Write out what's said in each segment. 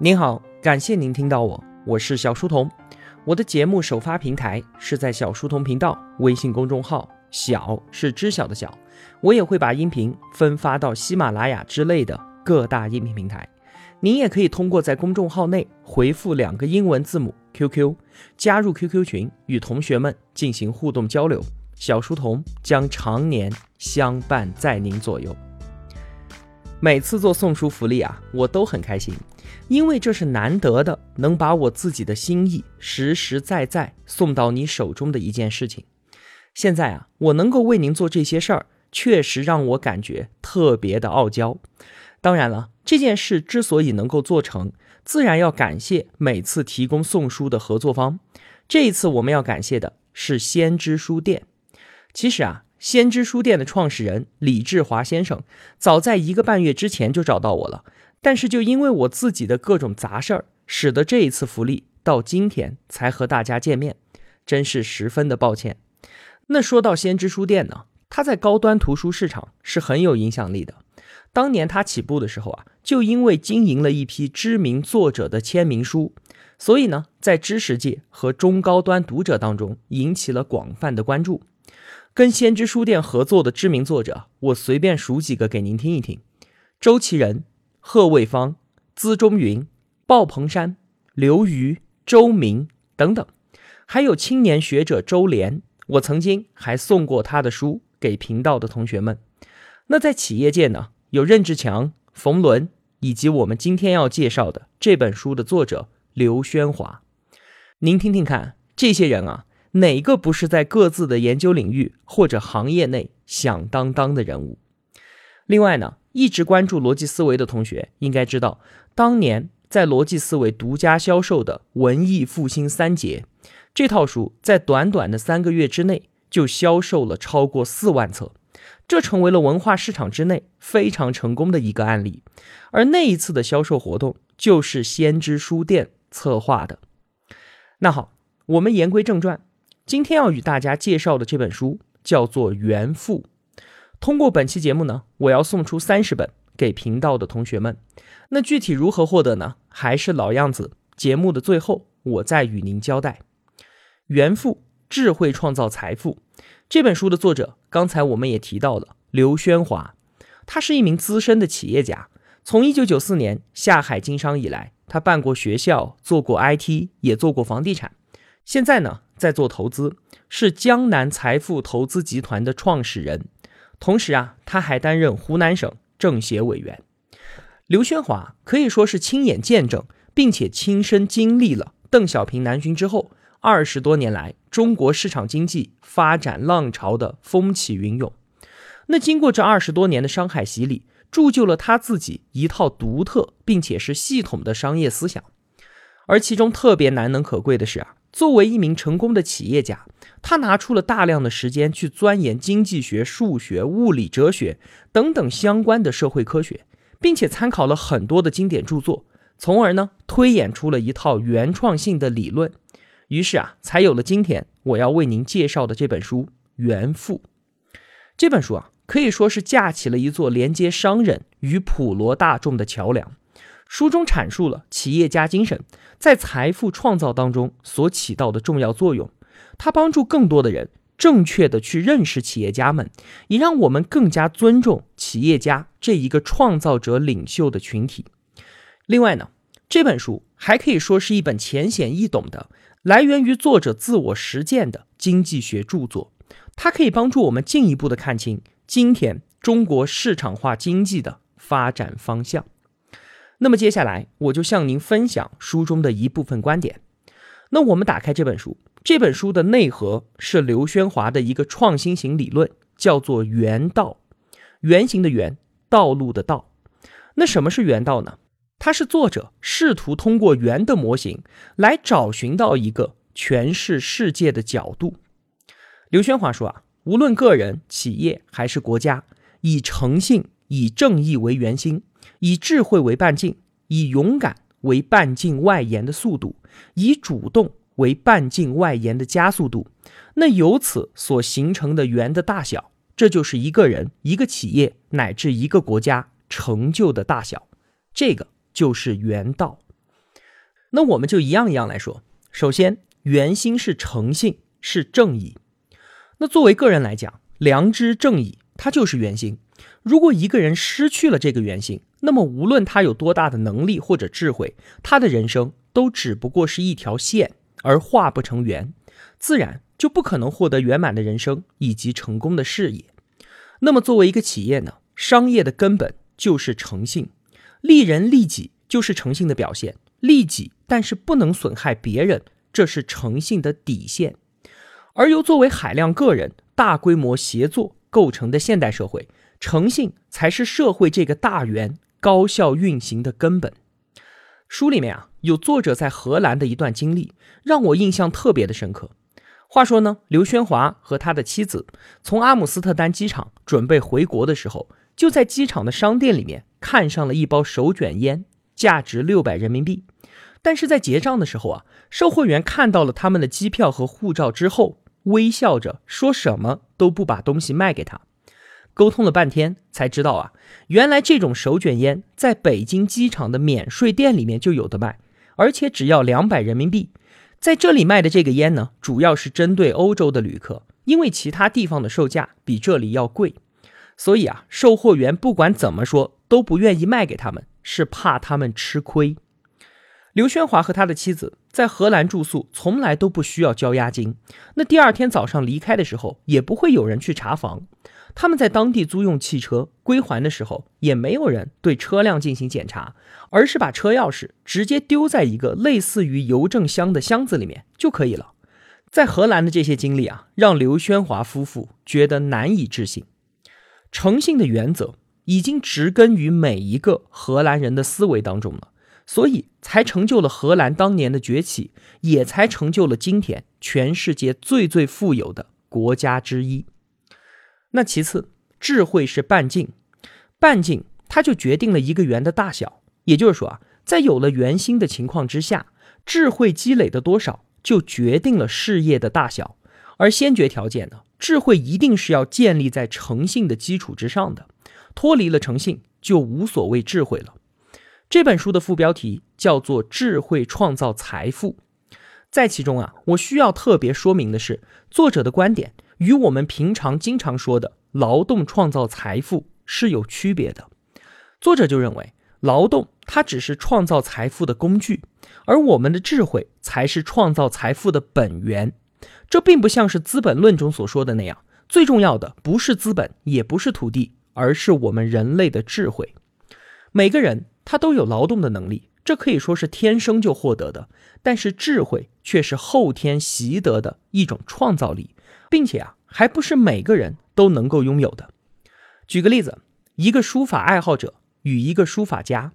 您好，感谢您听到我，我是小书童。我的节目首发平台是在小书童频道微信公众号，小是知晓的小。我也会把音频分发到喜马拉雅之类的各大音频平台。您也可以通过在公众号内回复两个英文字母 QQ，加入 QQ 群，与同学们进行互动交流。小书童将常年相伴在您左右。每次做送书福利啊，我都很开心，因为这是难得的，能把我自己的心意实实在在送到你手中的一件事情。现在啊，我能够为您做这些事儿，确实让我感觉特别的傲娇。当然了，这件事之所以能够做成，自然要感谢每次提供送书的合作方。这一次我们要感谢的是先知书店。其实啊。先知书店的创始人李志华先生，早在一个半月之前就找到我了，但是就因为我自己的各种杂事儿，使得这一次福利到今天才和大家见面，真是十分的抱歉。那说到先知书店呢，它在高端图书市场是很有影响力的。当年它起步的时候啊，就因为经营了一批知名作者的签名书，所以呢，在知识界和中高端读者当中引起了广泛的关注。跟先知书店合作的知名作者，我随便数几个给您听一听：周其仁、贺卫方、资中云、鲍鹏山、刘瑜、周明等等，还有青年学者周濂。我曾经还送过他的书给频道的同学们。那在企业界呢，有任志强、冯仑，以及我们今天要介绍的这本书的作者刘轩华。您听听看，这些人啊。哪个不是在各自的研究领域或者行业内响当当的人物？另外呢，一直关注逻辑思维的同学应该知道，当年在逻辑思维独家销售的《文艺复兴三杰》这套书，在短短的三个月之内就销售了超过四万册，这成为了文化市场之内非常成功的一个案例。而那一次的销售活动就是先知书店策划的。那好，我们言归正传。今天要与大家介绍的这本书叫做《原富》。通过本期节目呢，我要送出三十本给频道的同学们。那具体如何获得呢？还是老样子，节目的最后我再与您交代。《原富：智慧创造财富》这本书的作者，刚才我们也提到了刘宣华，他是一名资深的企业家。从一九九四年下海经商以来，他办过学校，做过 IT，也做过房地产。现在呢？在做投资，是江南财富投资集团的创始人，同时啊，他还担任湖南省政协委员。刘宣华可以说是亲眼见证，并且亲身经历了邓小平南巡之后二十多年来中国市场经济发展浪潮的风起云涌。那经过这二十多年的商海洗礼，铸就了他自己一套独特并且是系统的商业思想。而其中特别难能可贵的是啊。作为一名成功的企业家，他拿出了大量的时间去钻研经济学、数学、物理、哲学等等相关的社会科学，并且参考了很多的经典著作，从而呢推演出了一套原创性的理论。于是啊，才有了今天我要为您介绍的这本书《原富》。这本书啊，可以说是架起了一座连接商人与普罗大众的桥梁。书中阐述了企业家精神在财富创造当中所起到的重要作用，它帮助更多的人正确的去认识企业家们，也让我们更加尊重企业家这一个创造者领袖的群体。另外呢，这本书还可以说是一本浅显易懂的、来源于作者自我实践的经济学著作，它可以帮助我们进一步的看清今天中国市场化经济的发展方向。那么接下来我就向您分享书中的一部分观点。那我们打开这本书，这本书的内核是刘轩华的一个创新型理论，叫做“原道”，圆形的圆，道路的道。那什么是原道呢？它是作者试图通过圆的模型来找寻到一个诠释世界的角度。刘轩华说啊，无论个人、企业还是国家，以诚信、以正义为圆心。以智慧为半径，以勇敢为半径外延的速度，以主动为半径外延的加速度，那由此所形成的圆的大小，这就是一个人、一个企业乃至一个国家成就的大小。这个就是圆道。那我们就一样一样来说。首先，圆心是诚信，是正义。那作为个人来讲，良知正义它就是圆心。如果一个人失去了这个原心，那么无论他有多大的能力或者智慧，他的人生都只不过是一条线，而画不成圆，自然就不可能获得圆满的人生以及成功的事业。那么作为一个企业呢，商业的根本就是诚信，利人利己就是诚信的表现。利己，但是不能损害别人，这是诚信的底线。而由作为海量个人大规模协作构成的现代社会，诚信才是社会这个大圆高效运行的根本。书里面啊，有作者在荷兰的一段经历，让我印象特别的深刻。话说呢，刘宣华和他的妻子从阿姆斯特丹机场准备回国的时候，就在机场的商店里面看上了一包手卷烟。价值六百人民币，但是在结账的时候啊，售货员看到了他们的机票和护照之后，微笑着说什么都不把东西卖给他。沟通了半天才知道啊，原来这种手卷烟在北京机场的免税店里面就有的卖，而且只要两百人民币。在这里卖的这个烟呢，主要是针对欧洲的旅客，因为其他地方的售价比这里要贵，所以啊，售货员不管怎么说都不愿意卖给他们。是怕他们吃亏。刘宣华和他的妻子在荷兰住宿，从来都不需要交押金。那第二天早上离开的时候，也不会有人去查房。他们在当地租用汽车归还的时候，也没有人对车辆进行检查，而是把车钥匙直接丢在一个类似于邮政箱的箱子里面就可以了。在荷兰的这些经历啊，让刘宣华夫妇觉得难以置信。诚信的原则。已经植根于每一个荷兰人的思维当中了，所以才成就了荷兰当年的崛起，也才成就了今天全世界最最富有的国家之一。那其次，智慧是半径，半径它就决定了一个圆的大小。也就是说啊，在有了圆心的情况之下，智慧积累的多少就决定了事业的大小。而先决条件呢，智慧一定是要建立在诚信的基础之上的。脱离了诚信，就无所谓智慧了。这本书的副标题叫做“智慧创造财富”。在其中啊，我需要特别说明的是，作者的观点与我们平常经常说的“劳动创造财富”是有区别的。作者就认为，劳动它只是创造财富的工具，而我们的智慧才是创造财富的本源。这并不像是《资本论》中所说的那样，最重要的不是资本，也不是土地。而是我们人类的智慧。每个人他都有劳动的能力，这可以说是天生就获得的。但是智慧却是后天习得的一种创造力，并且啊，还不是每个人都能够拥有的。举个例子，一个书法爱好者与一个书法家，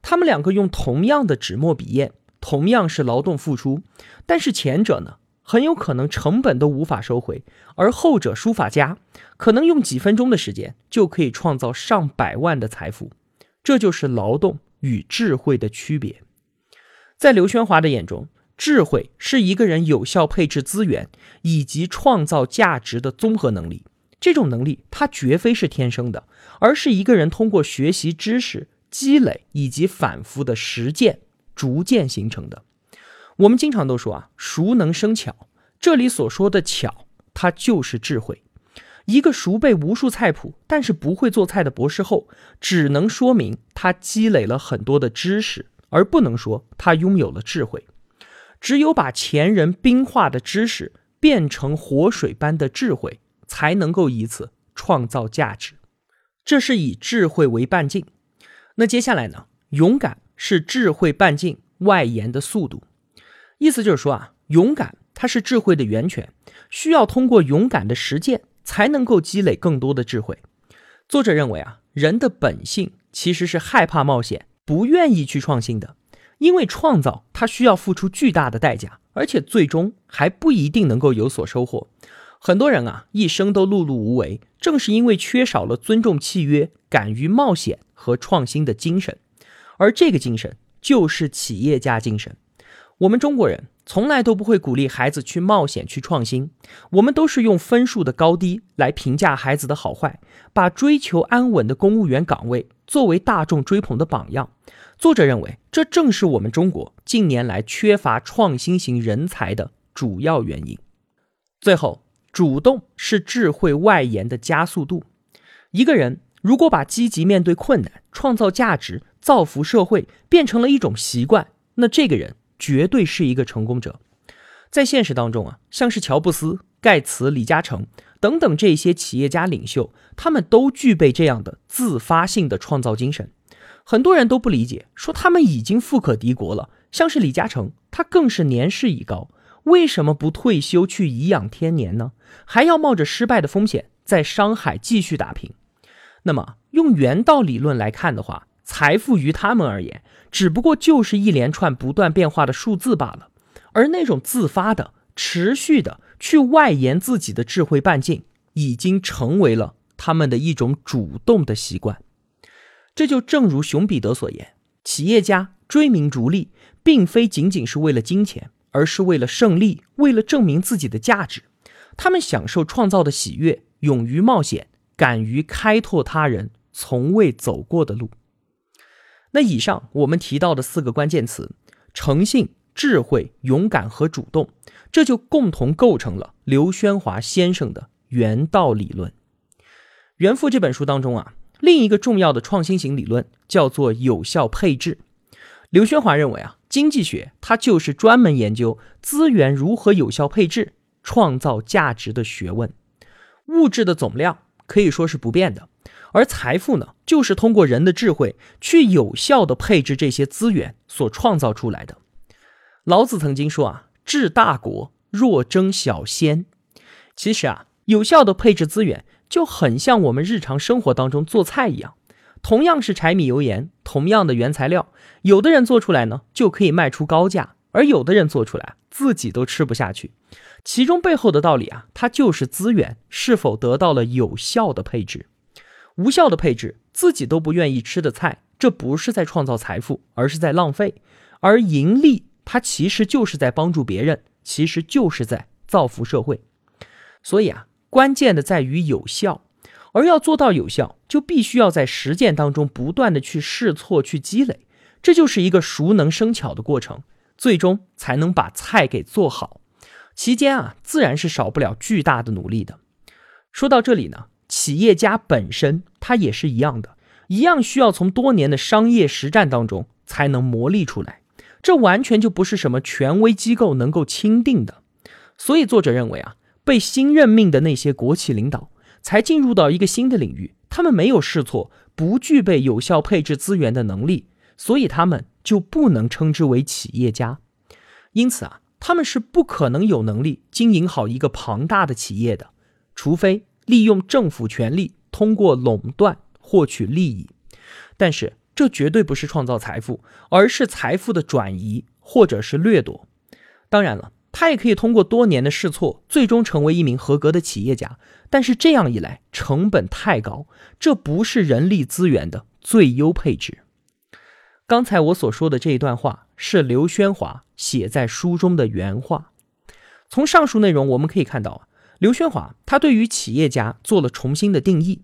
他们两个用同样的纸墨笔砚，同样是劳动付出，但是前者呢？很有可能成本都无法收回，而后者书法家可能用几分钟的时间就可以创造上百万的财富。这就是劳动与智慧的区别。在刘宣华的眼中，智慧是一个人有效配置资源以及创造价值的综合能力。这种能力它绝非是天生的，而是一个人通过学习知识、积累以及反复的实践逐渐形成的。我们经常都说啊，熟能生巧。这里所说的巧，它就是智慧。一个熟背无数菜谱，但是不会做菜的博士后，只能说明他积累了很多的知识，而不能说他拥有了智慧。只有把前人冰化的知识变成活水般的智慧，才能够以此创造价值。这是以智慧为半径。那接下来呢？勇敢是智慧半径外延的速度。意思就是说啊，勇敢它是智慧的源泉，需要通过勇敢的实践才能够积累更多的智慧。作者认为啊，人的本性其实是害怕冒险，不愿意去创新的，因为创造它需要付出巨大的代价，而且最终还不一定能够有所收获。很多人啊，一生都碌碌无为，正是因为缺少了尊重契约、敢于冒险和创新的精神，而这个精神就是企业家精神。我们中国人从来都不会鼓励孩子去冒险、去创新，我们都是用分数的高低来评价孩子的好坏，把追求安稳的公务员岗位作为大众追捧的榜样。作者认为，这正是我们中国近年来缺乏创新型人才的主要原因。最后，主动是智慧外延的加速度。一个人如果把积极面对困难、创造价值、造福社会变成了一种习惯，那这个人绝对是一个成功者。在现实当中啊，像是乔布斯、盖茨、李嘉诚等等这些企业家领袖，他们都具备这样的自发性的创造精神。很多人都不理解，说他们已经富可敌国了。像是李嘉诚，他更是年事已高，为什么不退休去颐养天年呢？还要冒着失败的风险在商海继续打拼？那么用原道理论来看的话，财富于他们而言，只不过就是一连串不断变化的数字罢了。而那种自发的、持续的去外延自己的智慧半径，已经成为了他们的一种主动的习惯。这就正如熊彼得所言：企业家追名逐利，并非仅仅是为了金钱，而是为了胜利，为了证明自己的价值。他们享受创造的喜悦，勇于冒险，敢于开拓他人从未走过的路。那以上我们提到的四个关键词：诚信。智慧、勇敢和主动，这就共同构成了刘宣华先生的原道理论。《原富》这本书当中啊，另一个重要的创新型理论叫做有效配置。刘宣华认为啊，经济学它就是专门研究资源如何有效配置、创造价值的学问。物质的总量可以说是不变的，而财富呢，就是通过人的智慧去有效的配置这些资源所创造出来的。老子曾经说啊，治大国若争小鲜。其实啊，有效的配置资源就很像我们日常生活当中做菜一样，同样是柴米油盐，同样的原材料，有的人做出来呢就可以卖出高价，而有的人做出来自己都吃不下去。其中背后的道理啊，它就是资源是否得到了有效的配置。无效的配置，自己都不愿意吃的菜，这不是在创造财富，而是在浪费。而盈利。它其实就是在帮助别人，其实就是在造福社会。所以啊，关键的在于有效，而要做到有效，就必须要在实践当中不断的去试错、去积累，这就是一个熟能生巧的过程，最终才能把菜给做好。期间啊，自然是少不了巨大的努力的。说到这里呢，企业家本身他也是一样的，一样需要从多年的商业实战当中才能磨砺出来。这完全就不是什么权威机构能够钦定的，所以作者认为啊，被新任命的那些国企领导才进入到一个新的领域，他们没有试错，不具备有效配置资源的能力，所以他们就不能称之为企业家。因此啊，他们是不可能有能力经营好一个庞大的企业的，除非利用政府权力，通过垄断获取利益。但是。这绝对不是创造财富，而是财富的转移或者是掠夺。当然了，他也可以通过多年的试错，最终成为一名合格的企业家。但是这样一来，成本太高，这不是人力资源的最优配置。刚才我所说的这一段话是刘轩华写在书中的原话。从上述内容我们可以看到，刘宣华他对于企业家做了重新的定义。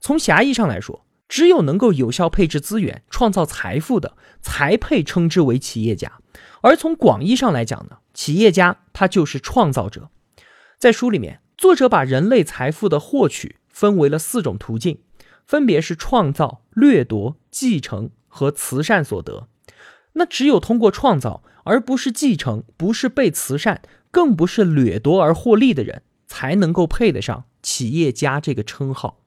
从狭义上来说。只有能够有效配置资源、创造财富的，才配称之为企业家。而从广义上来讲呢，企业家他就是创造者。在书里面，作者把人类财富的获取分为了四种途径，分别是创造、掠夺、继承和慈善所得。那只有通过创造，而不是继承，不是被慈善，更不是掠夺而获利的人，才能够配得上企业家这个称号。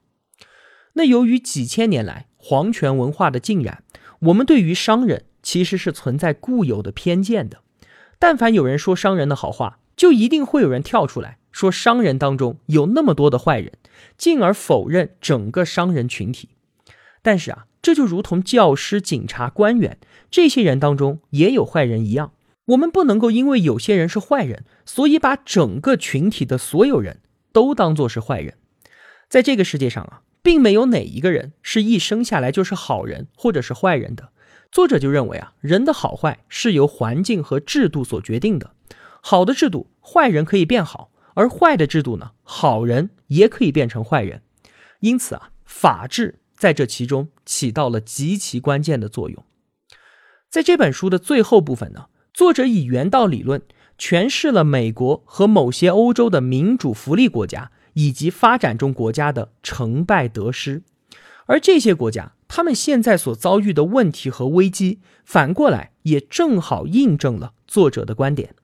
那由于几千年来皇权文化的浸染，我们对于商人其实是存在固有的偏见的。但凡有人说商人的好话，就一定会有人跳出来说商人当中有那么多的坏人，进而否认整个商人群体。但是啊，这就如同教师、警察、官员这些人当中也有坏人一样，我们不能够因为有些人是坏人，所以把整个群体的所有人都当作是坏人。在这个世界上啊。并没有哪一个人是一生下来就是好人或者是坏人的。作者就认为啊，人的好坏是由环境和制度所决定的。好的制度，坏人可以变好；而坏的制度呢，好人也可以变成坏人。因此啊，法治在这其中起到了极其关键的作用。在这本书的最后部分呢，作者以原道理论诠释了美国和某些欧洲的民主福利国家以及发展中国家的成败得失，而这些国家他们现在所遭遇的问题和危机，反过来也正好印证了作者的观点。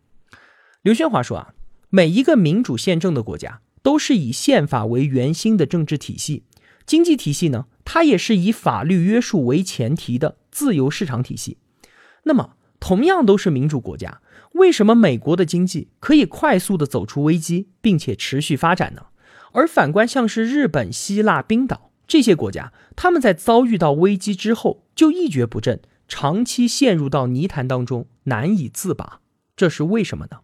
刘轩华说啊，每一个民主宪政的国家都是以宪法为圆心的政治体系。经济体系呢，它也是以法律约束为前提的自由市场体系。那么，同样都是民主国家，为什么美国的经济可以快速的走出危机，并且持续发展呢？而反观像是日本、希腊、冰岛这些国家，他们在遭遇到危机之后就一蹶不振，长期陷入到泥潭当中，难以自拔。这是为什么呢？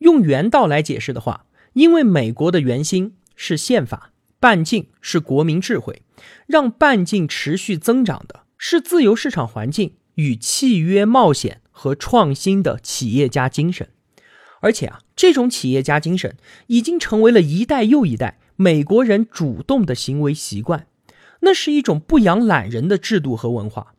用原道来解释的话，因为美国的原心是宪法。半径是国民智慧，让半径持续增长的是自由市场环境与契约冒险和创新的企业家精神，而且啊，这种企业家精神已经成为了一代又一代美国人主动的行为习惯。那是一种不养懒人的制度和文化。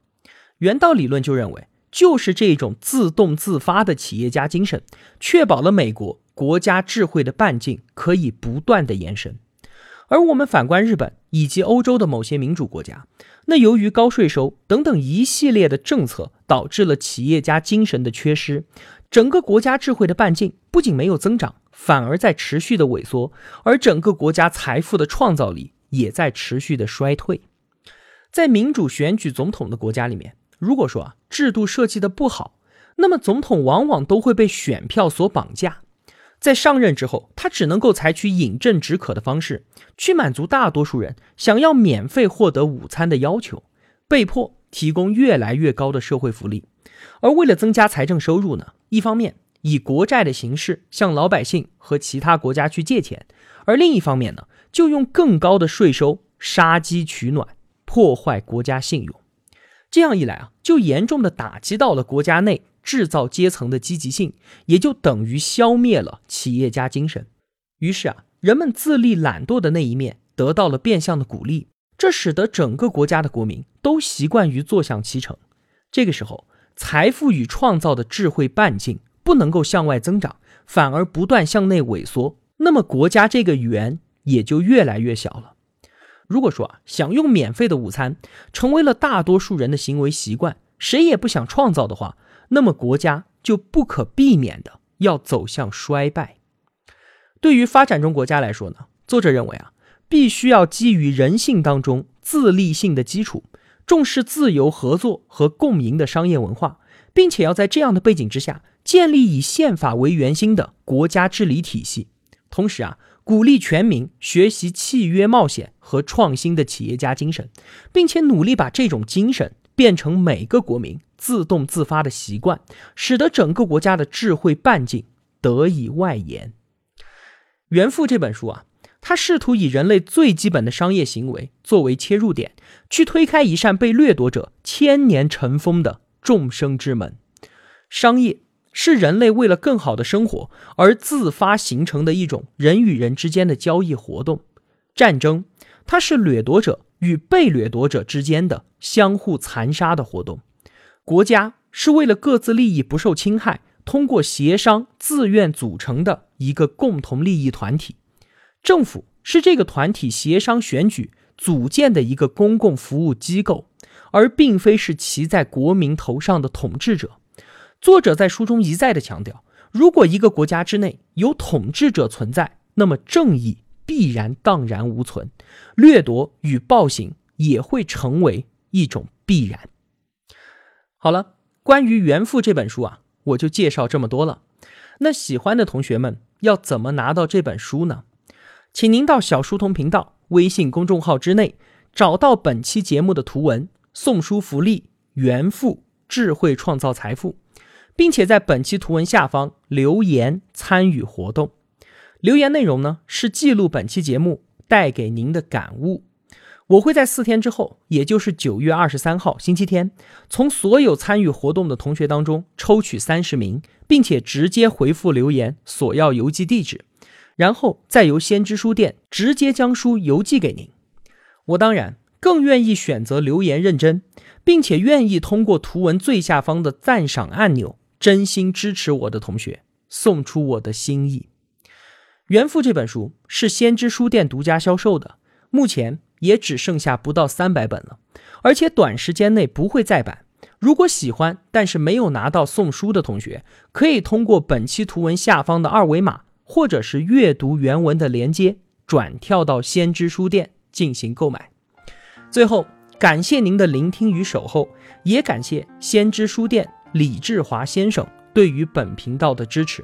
原道理论就认为，就是这种自动自发的企业家精神，确保了美国国家智慧的半径可以不断的延伸。而我们反观日本以及欧洲的某些民主国家，那由于高税收等等一系列的政策，导致了企业家精神的缺失，整个国家智慧的半径不仅没有增长，反而在持续的萎缩，而整个国家财富的创造力也在持续的衰退。在民主选举总统的国家里面，如果说啊制度设计的不好，那么总统往往都会被选票所绑架。在上任之后，他只能够采取饮鸩止渴的方式，去满足大多数人想要免费获得午餐的要求，被迫提供越来越高的社会福利。而为了增加财政收入呢，一方面以国债的形式向老百姓和其他国家去借钱，而另一方面呢，就用更高的税收杀鸡取暖，破坏国家信用。这样一来啊，就严重的打击到了国家内。制造阶层的积极性，也就等于消灭了企业家精神。于是啊，人们自立懒惰的那一面得到了变相的鼓励，这使得整个国家的国民都习惯于坐享其成。这个时候，财富与创造的智慧半径不能够向外增长，反而不断向内萎缩，那么国家这个圆也就越来越小了。如果说啊，享用免费的午餐成为了大多数人的行为习惯，谁也不想创造的话。那么国家就不可避免的要走向衰败。对于发展中国家来说呢，作者认为啊，必须要基于人性当中自立性的基础，重视自由合作和共赢的商业文化，并且要在这样的背景之下建立以宪法为圆心的国家治理体系。同时啊，鼓励全民学习契约冒险和创新的企业家精神，并且努力把这种精神变成每个国民。自动自发的习惯，使得整个国家的智慧半径得以外延。《原富》这本书啊，它试图以人类最基本的商业行为作为切入点，去推开一扇被掠夺者千年尘封的众生之门。商业是人类为了更好的生活而自发形成的一种人与人之间的交易活动。战争，它是掠夺者与被掠夺者之间的相互残杀的活动。国家是为了各自利益不受侵害，通过协商自愿组成的一个共同利益团体。政府是这个团体协商选举组建的一个公共服务机构，而并非是骑在国民头上的统治者。作者在书中一再的强调，如果一个国家之内有统治者存在，那么正义必然荡然无存，掠夺与暴行也会成为一种必然。好了，关于《原富》这本书啊，我就介绍这么多了。那喜欢的同学们要怎么拿到这本书呢？请您到小书童频道微信公众号之内，找到本期节目的图文送书福利《原富智慧创造财富》，并且在本期图文下方留言参与活动。留言内容呢是记录本期节目带给您的感悟。我会在四天之后，也就是九月二十三号星期天，从所有参与活动的同学当中抽取三十名，并且直接回复留言索要邮寄地址，然后再由先知书店直接将书邮寄给您。我当然更愿意选择留言认真，并且愿意通过图文最下方的赞赏按钮真心支持我的同学，送出我的心意。《原富》这本书是先知书店独家销售的，目前也只剩下不到三百本了，而且短时间内不会再版。如果喜欢但是没有拿到送书的同学，可以通过本期图文下方的二维码，或者是阅读原文的连接，转跳到先知书店进行购买。最后，感谢您的聆听与守候，也感谢先知书店李志华先生对于本频道的支持。